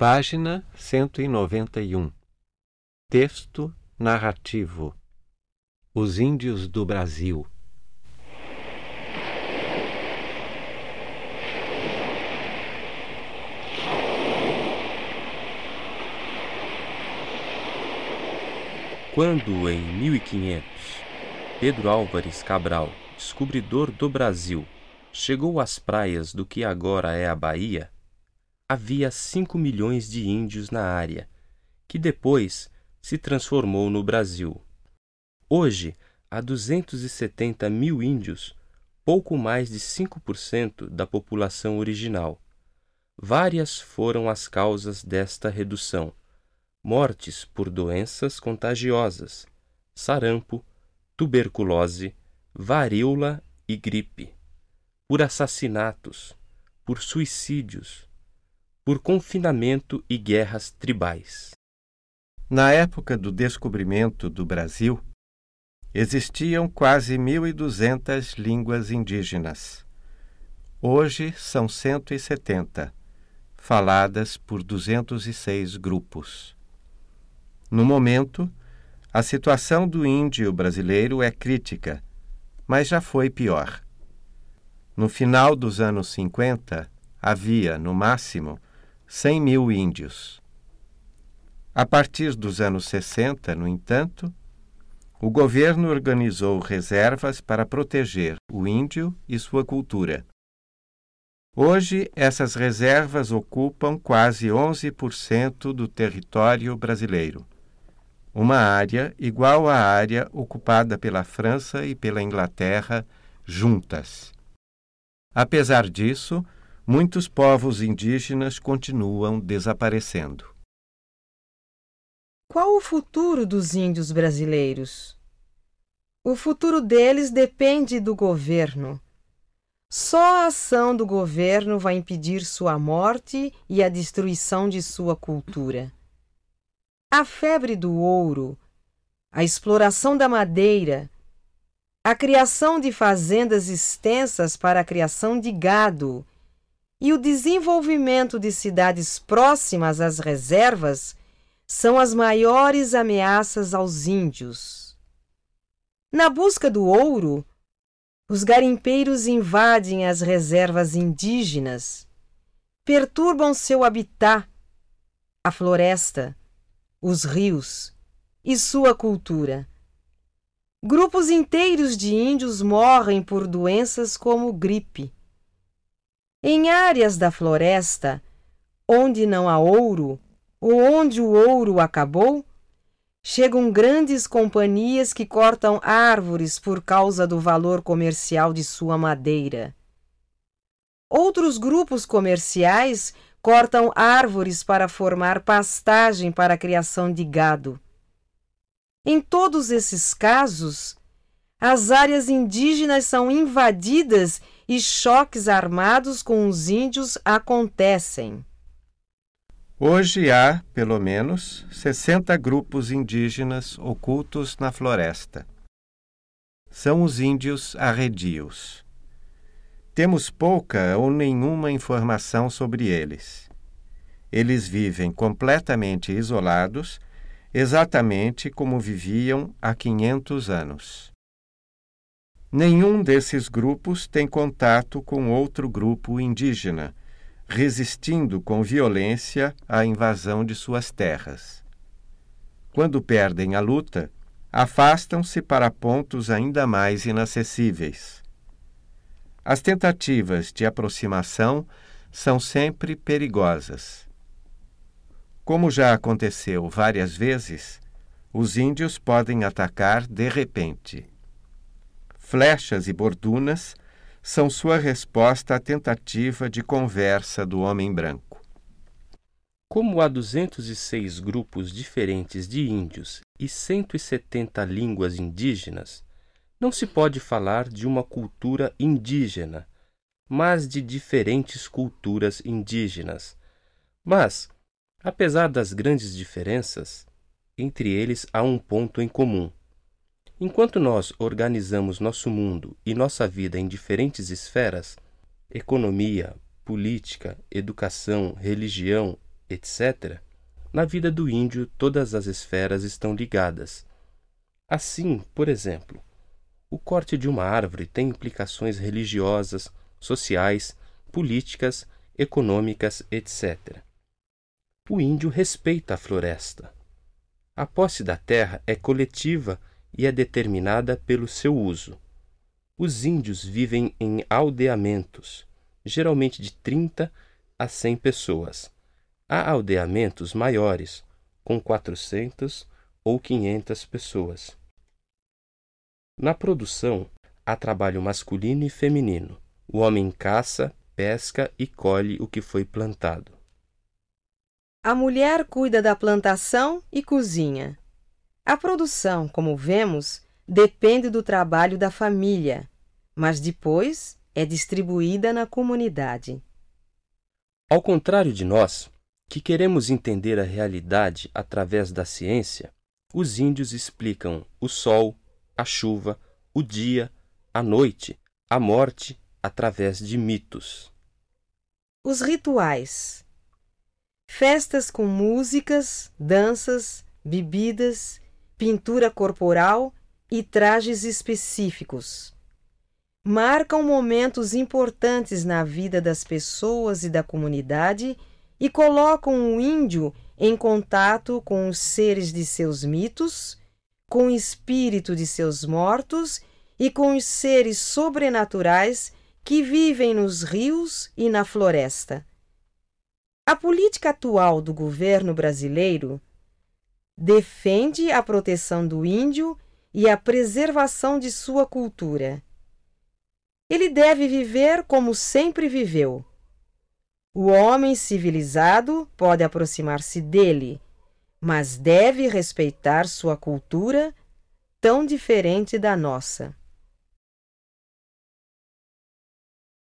Página 191. Texto narrativo. Os Índios do Brasil. Quando, em 1500, Pedro Álvares Cabral, descobridor do Brasil, chegou às praias do que agora é a Bahia, havia cinco milhões de índios na área, que depois se transformou no Brasil. Hoje, há 270 mil índios, pouco mais de 5% da população original. Várias foram as causas desta redução: mortes por doenças contagiosas, sarampo, tuberculose, varíola e gripe, por assassinatos, por suicídios, por confinamento e guerras tribais. Na época do descobrimento do Brasil, existiam quase 1.200 línguas indígenas. Hoje são 170, faladas por 206 grupos. No momento, a situação do índio brasileiro é crítica, mas já foi pior. No final dos anos 50, havia, no máximo, 100 mil índios. A partir dos anos 60, no entanto, o governo organizou reservas para proteger o índio e sua cultura. Hoje, essas reservas ocupam quase 11% do território brasileiro, uma área igual à área ocupada pela França e pela Inglaterra juntas. Apesar disso, muitos povos indígenas continuam desaparecendo. Qual o futuro dos índios brasileiros? O futuro deles depende do governo. Só a ação do governo vai impedir sua morte e a destruição de sua cultura. A febre do ouro, a exploração da madeira, a criação de fazendas extensas para a criação de gado e o desenvolvimento de cidades próximas às reservas são as maiores ameaças aos índios. Na busca do ouro, os garimpeiros invadem as reservas indígenas, perturbam seu habitat, a floresta, os rios e sua cultura. Grupos inteiros de índios morrem por doenças como gripe em áreas da floresta, onde não há ouro, ou onde o ouro acabou, chegam grandes companhias que cortam árvores por causa do valor comercial de sua madeira. Outros grupos comerciais cortam árvores para formar pastagem para a criação de gado. Em todos esses casos, as áreas indígenas são invadidas e choques armados com os índios acontecem. Hoje há, pelo menos, 60 grupos indígenas ocultos na floresta. São os índios arredios. Temos pouca ou nenhuma informação sobre eles. Eles vivem completamente isolados, exatamente como viviam há 500 anos. Nenhum desses grupos tem contato com outro grupo indígena, resistindo com violência à invasão de suas terras. Quando perdem a luta, afastam-se para pontos ainda mais inacessíveis. As tentativas de aproximação são sempre perigosas. Como já aconteceu várias vezes, os índios podem atacar de repente flechas e bordunas são sua resposta à tentativa de conversa do homem branco. Como há 206 grupos diferentes de índios e 170 línguas indígenas, não se pode falar de uma cultura indígena, mas de diferentes culturas indígenas. Mas, apesar das grandes diferenças, entre eles há um ponto em comum Enquanto nós organizamos nosso mundo e nossa vida em diferentes esferas economia, política, educação, religião, etc., na vida do índio todas as esferas estão ligadas. Assim, por exemplo, o corte de uma árvore tem implicações religiosas, sociais, políticas, econômicas, etc. O índio respeita a floresta. A posse da terra é coletiva e é determinada pelo seu uso. Os índios vivem em aldeamentos, geralmente de 30 a 100 pessoas. Há aldeamentos maiores, com 400 ou 500 pessoas. Na produção, há trabalho masculino e feminino. O homem caça, pesca e colhe o que foi plantado. A mulher cuida da plantação e cozinha. A produção, como vemos, depende do trabalho da família, mas depois é distribuída na comunidade. Ao contrário de nós, que queremos entender a realidade através da ciência, os índios explicam o sol, a chuva, o dia, a noite, a morte através de mitos. Os rituais. Festas com músicas, danças, bebidas, pintura corporal e trajes específicos. Marcam momentos importantes na vida das pessoas e da comunidade e colocam o índio em contato com os seres de seus mitos com o espírito de seus mortos e com os seres sobrenaturais que vivem nos rios e na floresta. A política atual do governo brasileiro defende a proteção do índio e a preservação de sua cultura. Ele deve viver como sempre viveu. O homem civilizado pode aproximar-se dele mas deve respeitar sua cultura tão diferente da nossa.